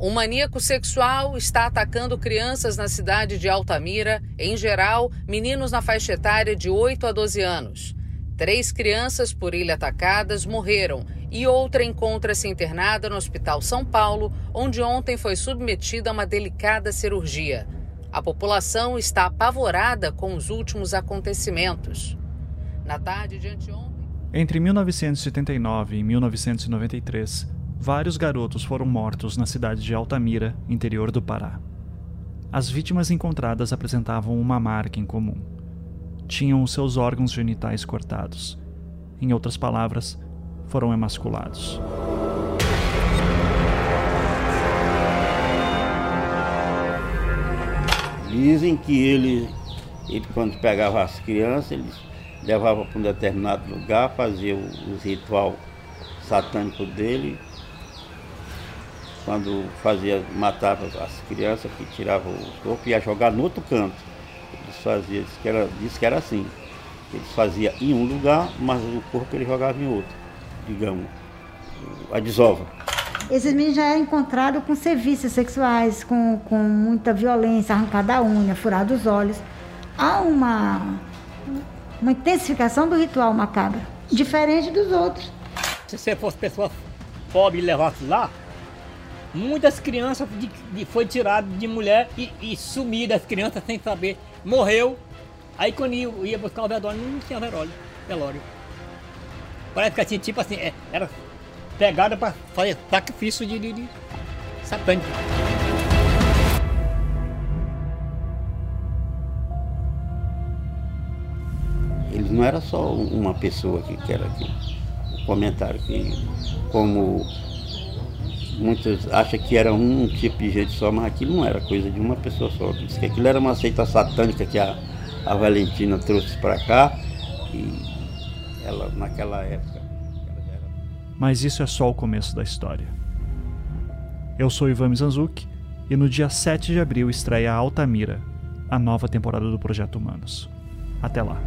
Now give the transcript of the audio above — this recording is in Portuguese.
Um maníaco sexual está atacando crianças na cidade de Altamira, em geral, meninos na faixa etária de 8 a 12 anos. Três crianças por ele atacadas morreram e outra encontra-se internada no Hospital São Paulo, onde ontem foi submetida a uma delicada cirurgia. A população está apavorada com os últimos acontecimentos. Na tarde de anteontem. Entre 1979 e 1993, vários garotos foram mortos na cidade de Altamira, interior do Pará. As vítimas encontradas apresentavam uma marca em comum tinham os seus órgãos genitais cortados. Em outras palavras, foram emasculados. Dizem que ele, ele quando pegava as crianças, ele levava para um determinado lugar, fazia o, ritual satânico dele. Quando fazia, matava as crianças, que tirava o corpo, ia jogar no outro canto eles faziam, disse que era, disse que era assim. Eles faziam em um lugar, mas o corpo ele jogava em outro, digamos, a desova. Esses meninos já é encontrados com serviços sexuais, com, com muita violência, arrancada a unha, furado os olhos. Há uma, uma intensificação do ritual macabro, diferente dos outros. Se você fosse pessoa pobre e levasse lá, muitas crianças de, de, foi tirado de mulher e, e sumidas as crianças sem saber morreu. Aí quando ia, ia buscar o velório, não tinha velório. velório. Parece que assim, tipo assim, é, era pegada para fazer sacrifício de, de, de satânico. Ele não era só uma pessoa que, que era aqui. O comentário que como Muitos acham que era um tipo de gente só, mas aquilo não era coisa de uma pessoa só. Diz que aquilo era uma seita satânica que a, a Valentina trouxe para cá e ela naquela época. Era... Mas isso é só o começo da história. Eu sou Ivan Mizanzuki e no dia 7 de abril estreia Altamira, a nova temporada do Projeto Humanos. Até lá.